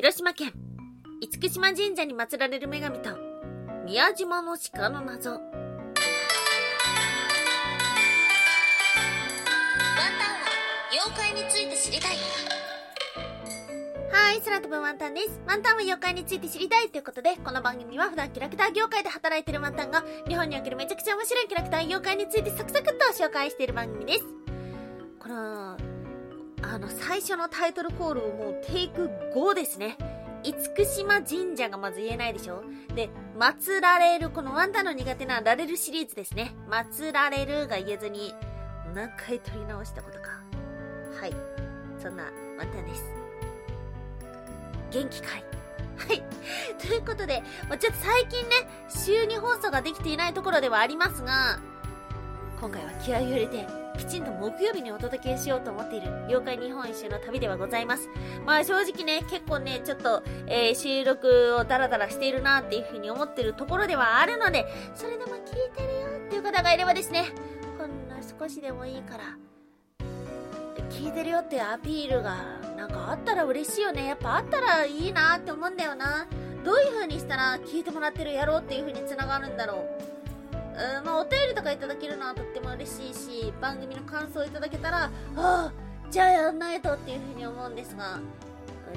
広島県、厳島神社に祀られる女神と、宮島の鹿の謎。ワンタンは妖怪について知りたい。はい、空飛ぶワンタンです。ワンタンは妖怪について知りたいということで、この番組は普段キャラクター業界で働いてるワンタンが、日本におけるめちゃくちゃ面白いキャラクター妖怪についてサクサクっと紹介している番組です。この、あの、最初のタイトルコールをもうテイク5ですね。厳島神社がまず言えないでしょで、祀られる、このワンダの苦手なられるシリーズですね。祀られるが言えずに、何回取り直したことか。はい。そんなワンタンです。元気かいはい。ということで、ちょっと最近ね、週2放送ができていないところではありますが、今回は気合を入れて、きちんと木曜日にお届けしようと思っている妖怪日本一周の旅ではございます。まあ正直ね、結構ね、ちょっと、えー、収録をダラダラしているなっていうふうに思ってるところではあるので、それでも聞いてるよっていう方がいればですね、ほんの少しでもいいから、聞いてるよってアピールがなんかあったら嬉しいよね。やっぱあったらいいなって思うんだよな。どういう風にしたら聞いてもらってるやろうっていう風に繋がるんだろう。うん、まあ、お便りとかいただけるのはとっても嬉しいし、番組の感想をいただけたら、ああ、じゃあやんないとっていうふうに思うんですが、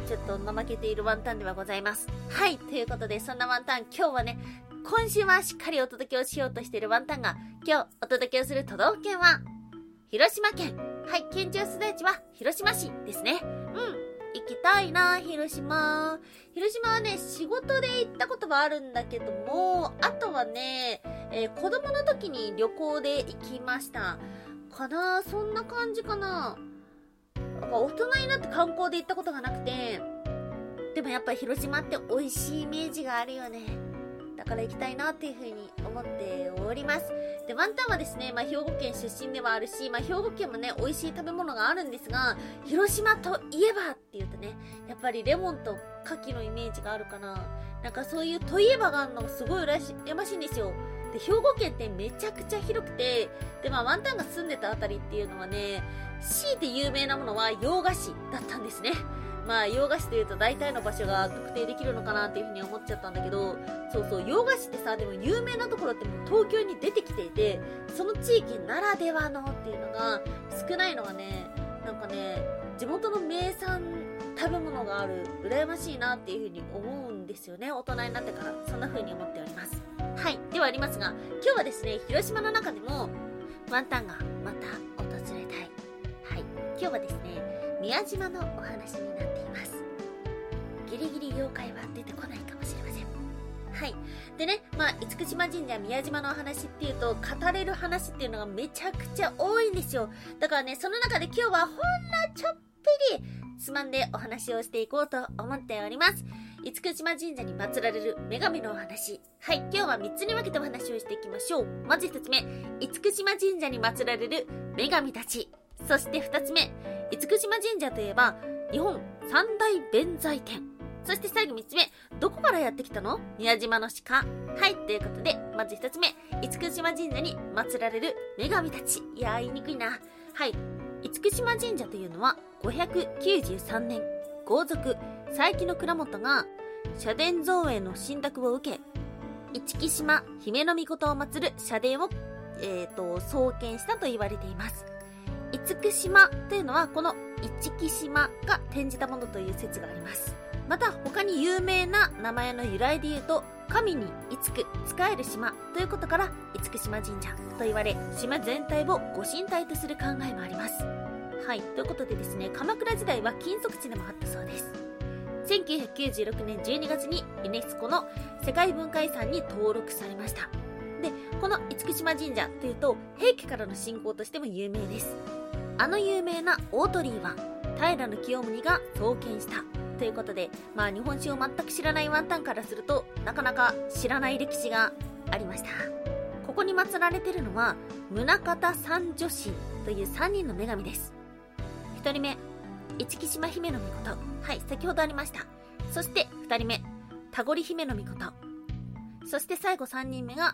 ちょっと怠けているワンタンではございます。はい、ということで、そんなワンタン、今日はね、今週はしっかりお届けをしようとしているワンタンが、今日お届けをする都道府県は、広島県。はい、県庁所在地は広島市ですね。うん。行きたいな、広島。広島はね、仕事で行ったことはあるんだけども、あとはね、えー、子供の時に旅行で行きました。かなそんな感じかななんか大人になって観光で行ったことがなくて、でもやっぱ広島って美味しいイメージがあるよね。だから行きたいなっていうふうに思っております。で、ワンタンはですね、まあ、兵庫県出身ではあるし、まあ、兵庫県もね、美味しい食べ物があるんですが、広島といえばって言うとね、やっぱりレモンと牡蠣のイメージがあるかな。なんかそういうといえばがあるのがすごい羨ましいんですよ。で、兵庫県ってめちゃくちゃ広くて、で、まあ、ワンタンが住んでたあたりっていうのはね、強いて有名なものは洋菓子だったんですね。まあ、洋菓子というと大体の場所が特定できるのかなっていうふうに思っちゃったんだけど、そうそう、洋菓子ってさ、でも有名なところってもう東京に出てきていて、その地域ならではのっていうのが少ないのがね、なんかね、地元の名産食べ物がある、羨ましいなっていうふうに思うんですよね、大人になってから。そんな風に思っております。はい。ではありますが、今日はですね、広島の中でも、ワンタンがまた訪れたい。はい。今日はですね、宮島のお話になっています。ギリギリ妖怪は出てこないかもしれません。はい。でね、まあ、厳島神社宮島のお話っていうと、語れる話っていうのがめちゃくちゃ多いんですよ。だからね、その中で今日はほんのちょっぴり、つまんでお話をしていこうと思っております。厳島神社に祀られる女神のお話。はい、今日は3つに分けてお話をしていきましょう。まず1つ目、厳島神社に祀られる女神たち。そして2つ目、厳島神社といえば、日本三大弁財天。そして最後3つ目、どこからやってきたの？宮島の鹿。はい、ということで、まず1つ目、厳島神社に祀られる女神たち。いやー、言いにくいな。はい、厳島神社というのは、593年、皇族、佐伯の倉本が、社殿造営の信託を受け、市木島姫の御事を祀る社殿を、えっ、ー、と、創建したと言われています。厳島というのは、この市木島が転じたものという説があります。また、他に有名な名前の由来で言うと、神にいつく、使える島ということから、厳島神社と言われ、島全体をご神体とする考えもあります。はい、ということでですね、鎌倉時代は金属地でもあったそうです。1996年12月にユネスコの世界文化遺産に登録されました。で、この厳島神社というと、平家からの信仰としても有名です。あの有名な大鳥居は、平清盛が創建したということで、まあ日本史を全く知らないワンタンからすると、なかなか知らない歴史がありました。ここに祀られているのは、宗像三女神という3人の女神です。1人目、市木島姫の御事。はい、先ほどありました。そして2人目、田堀姫の御事。そして最後3人目が、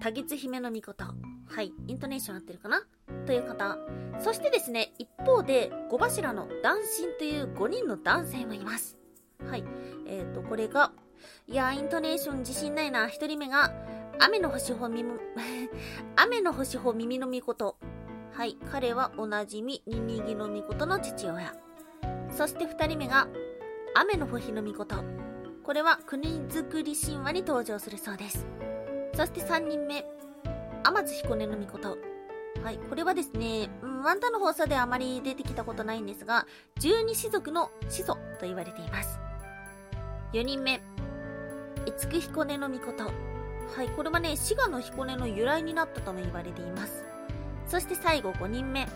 多月姫の御事。はい、イントネーション合ってるかな？という方。そしてですね、一方で、小柱の男神という5人の男性もいます。はい。えっ、ー、と、これが、いや、イントネーション自信ないな。一人目が、雨の星ほ耳、雨の星ほ耳のみこと。はい。彼はおなじみ、ニニギのみことの父親。そして二人目が、雨の星のみこと。これは国づくり神話に登場するそうです。そして三人目、天津彦根のみこと。はい。これはですね、うん、ワンタの放送ではあまり出てきたことないんですが、十二種族の始祖と言われています。4人目、五木彦根のみこと。はい。これはね、滋賀の彦根の由来になったとも言われています。そして最後5人目、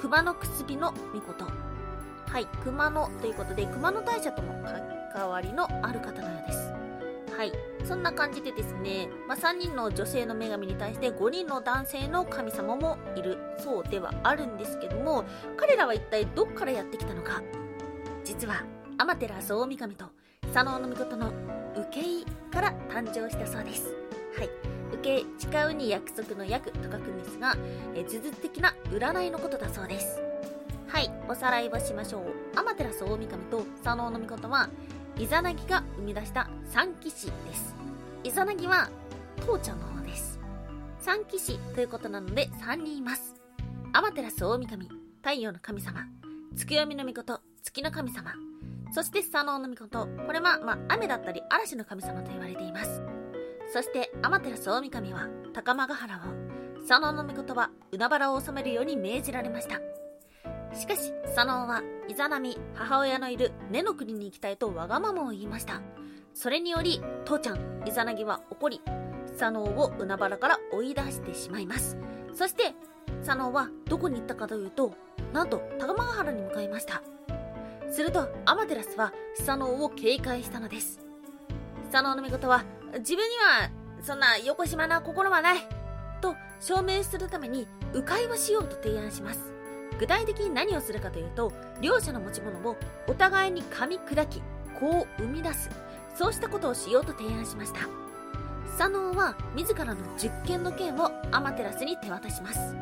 熊野くすびのみこと。はい。熊野ということで、熊野大社とも関わりのある方のようです。はい。そんな感じでですね、まあ、3人の女性の女神に対して5人の男性の神様もいるそうではあるんですけども、彼らは一体どっからやってきたのか。実は、天照大神と佐野の命の受け入から誕生したそうです。はい。受け、誓うに約束の約と書くんですが、呪術的な占いのことだそうです。はい、おさらいをしましょう。天照大神と佐野の命は、イザナギが生み出した三騎士です。イザナギは、父ちゃんの方です。三騎士ということなので3人います。アマテラス大神、太陽の神様、月読みの御事、月の神様、そしてスサノオの御事、これは、まあ、雨だったり嵐の神様と言われています。そして、アマテラス大神は、高間ヶ原を、佐野の御事は、海原を治めるように命じられました。しかし、佐野は、イザナミ、母親のいる根の国に行きたいとわがままを言いました。それにより、父ちゃん、イザナギは怒り、佐野を海原から追い出してしまいます。そして、佐野はどこに行ったかというと、なんと、高間ヶ原に向かいました。すると、アマテラスは、佐野を警戒したのです。佐野の見事は、自分には、そんな横島な心はない。と証明するために、迂回をしようと提案します。具体的に何をするかというと両者の持ち物をお互いに噛み砕きこう生み出すそうしたことをしようと提案しました。佐野は自らの実験の剣をアマテラスに手渡します。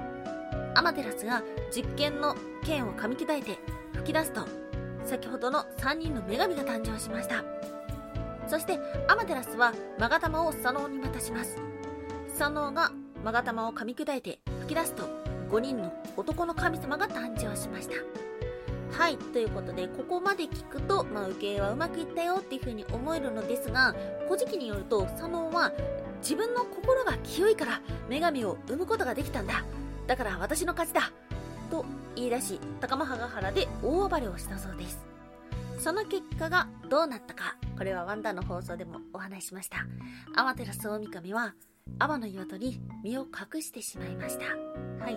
アマテラスが実験の剣を噛み砕いて吹き出すと先ほどの3人の女神が誕生しました。そしてアマテラスは勾玉を佐野に渡します。佐野が勾玉を噛み砕いて吹き出すと5人の男の神様が誕生しました。はい。ということで、ここまで聞くと、まあ、受け入れはうまくいったよっていう風に思えるのですが、古事記によると、佐野は、自分の心が清いから、女神を生むことができたんだ。だから私の勝ちだ。と言い出し、高間原原で大暴れをしたそうです。その結果がどうなったか、これはワンダーの放送でもお話ししました。アマテラス大神は、天の岩戸に身を隠してしまいました。はい。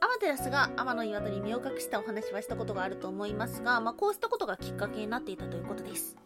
アマテラスが天の岩戸に身を隠したお話はしたことがあると思いますが、まあ、こうしたことがきっかけになっていたということです。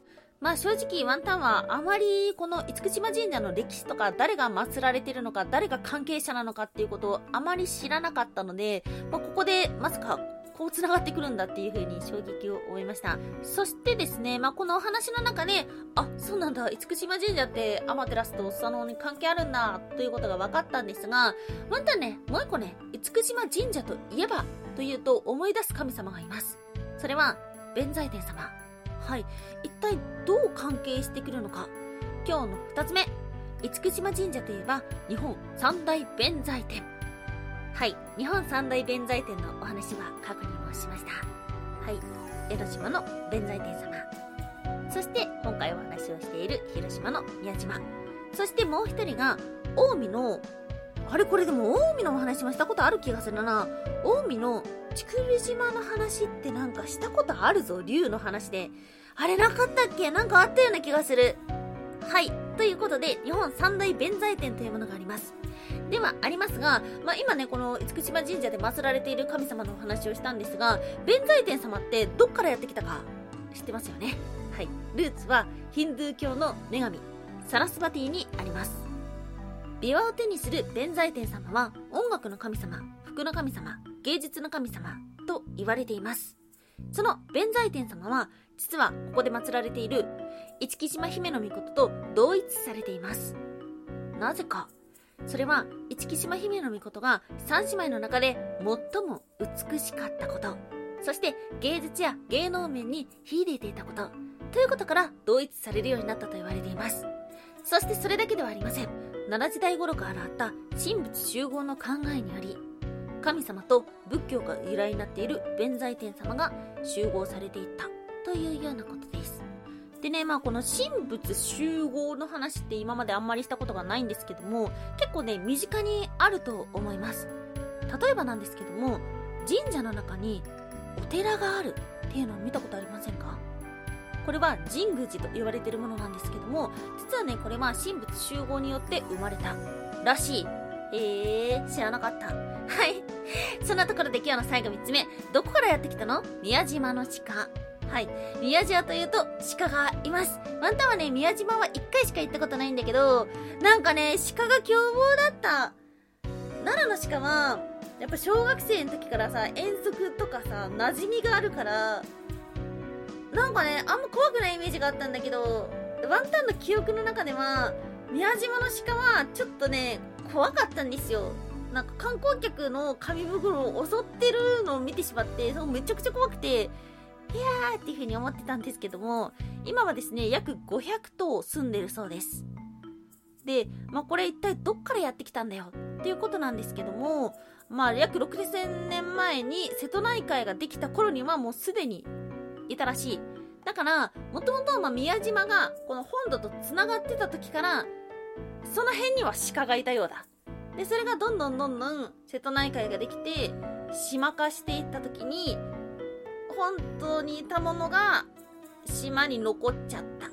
まあ正直ワンタンはあまりこの厳島神社の歴史とか誰が祀られているのか誰が関係者なのかっていうことをあまり知らなかったので、まあ、ここでまさかこう繋がってくるんだっていう風に衝撃を覚えました。そしてですね、まあ、このお話の中で、あ、そうなんだ、厳島神社ってアマテラスと佐野に関係あるんだ、ということが分かったんですが、またね、もう一個ね、厳島神社といえば、というと思い出す神様がいます。それは、弁財天様。はい。一体どう関係してくるのか。今日の二つ目。厳島神社といえば、日本三大弁財天。はい。日本三大弁財天のお話は過去にもしました。はい。江ノ島の弁財天様。そして、今回お話をしている広島の宮島。そしてもう一人が、近江の、あれこれでも近江のお話もしたことある気がするな。近江の竹生島の話ってなんかしたことあるぞ、竜の話で。あれなかったっけ？なんかあったような気がする。はい。ということで、日本三大弁財天というものがあります。ではありますが、まあ、今ね、この厳島神社で祀られている神様のお話をしたんですが、弁財天様ってどっからやってきたか知ってますよね？はい。ルーツはヒンドゥー教の女神、サラスバティにあります。琵琶を手にする弁財天様は音楽の神様、服の神様、芸術の神様と言われています。その弁財天様は、実はここで祀られている市木島姫の御事と同一されています。なぜかそれは、市木島姫の御事が三姉妹の中で最も美しかったこと。そして芸術や芸能面に秀でていたこと。ということから同一されるようになったと言われていますそしてそれだけではありません奈良時代頃からあった神仏集合の考えにより神様と仏教が由来になっている弁財天様が集合されていったというようなことですでね、まあこの神仏集合の話って今まであんまりしたことがないんですけども、結構ね、身近にあると思います。例えばなんですけども、神社の中にお寺があるっていうのを見たことありませんか？これは神宮寺と言われてるものなんですけども、実はね、これは神仏集合によって生まれたらしい。えー、知らなかった。はい。そんなところで今日の最後3つ目。どこからやってきたの？宮島の鹿。はい。宮島というと鹿がいます。ワンタンはね、宮島は1回しか行ったことないんだけど、なんかね、鹿が凶暴だった。奈良の鹿は、やっぱ小学生の時からさ、遠足とかさ、馴染みがあるから、なんかね、あんま怖くないイメージがあったんだけど、ワンタンの記憶の中では、宮島の鹿はちょっとね、怖かったんですよ。なんか観光客の紙袋を襲ってるのを見てしまって、そうめちゃくちゃ怖くて、いやーっていう風に思ってたんですけども、今はですね、約500頭住んでるそうです。で、まあ、これ一体どっからやってきたんだよ？っていうことなんですけども、まあ、約6000年前に瀬戸内海ができた頃にはもうすでにいたらしい。だから、もともとま宮島がこの本土と繋がってた時から、その辺には鹿がいたようだ。で、それがどんどんどんどん瀬戸内海ができて、島化していった時に、本当にいたものが島に残っちゃった。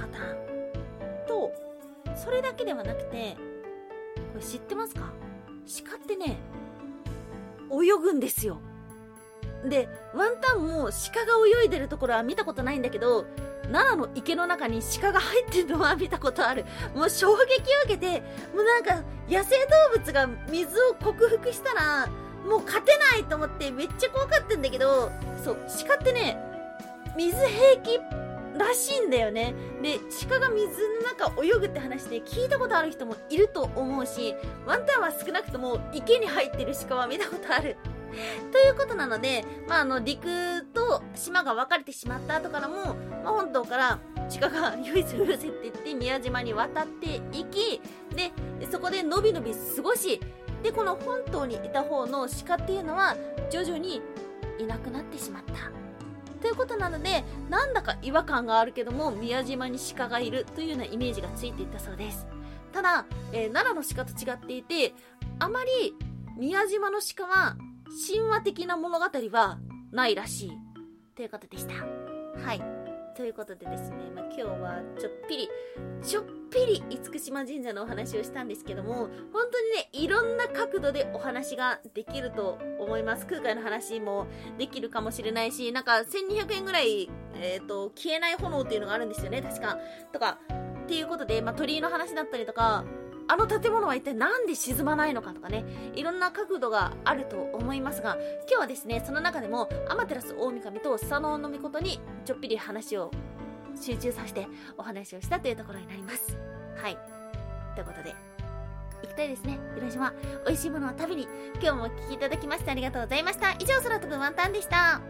パターン。とそれだけではなくてこれ知ってますか？鹿ってね泳ぐんですよ。でワンタンも鹿が泳いでるところは見たことないんだけど奈良の池の中に鹿が入ってるのは見たことあるもう衝撃を受けてもうなんか野生動物が水を克服したらもう勝てないと思ってめっちゃ怖かったんだけど、そう、鹿ってね、水平気らしいんだよね。で、鹿が水の中泳ぐって話で聞いたことある人もいると思うし、ワンタンは少なくとも池に入ってる鹿は見たことある。ということなので、まあ、あの、陸と島が分かれてしまった後からも、まあ、本島から鹿が唯一うるせって言って宮島に渡っていき、で、そこでのびのび過ごし、でこの本島にいた方の鹿っていうのは徐々にいなくなってしまった。ということなのでなんだか違和感があるけども宮島に鹿がいるというようなイメージがついていたそうです。ただ、えー、奈良の鹿と違っていてあまり宮島の鹿は神話的な物語はないらしいということでしたはいということでですね、まあ、今日はちょっぴり、ちょっぴり厳島神社のお話をしたんですけども、本当にね、いろんな角度でお話ができると思います。空海の話もできるかもしれないし、なんか1200円ぐらい、えっ、ー、と、消えない炎っていうのがあるんですよね、確か。とか、っていうことで、まあ、鳥居の話だったりとか、あの建物は一体何で沈まないのかとかね、いろんな角度があると思いますが、今日はですね、その中でも、天照大神と佐野の御事にちょっぴり話を集中させてお話をしたというところになります。はい。ということで、行きたいですね。広島。美味しいものを食べに、今日もお聴きいただきましてありがとうございました。以上、空飛ぶワンタンでした。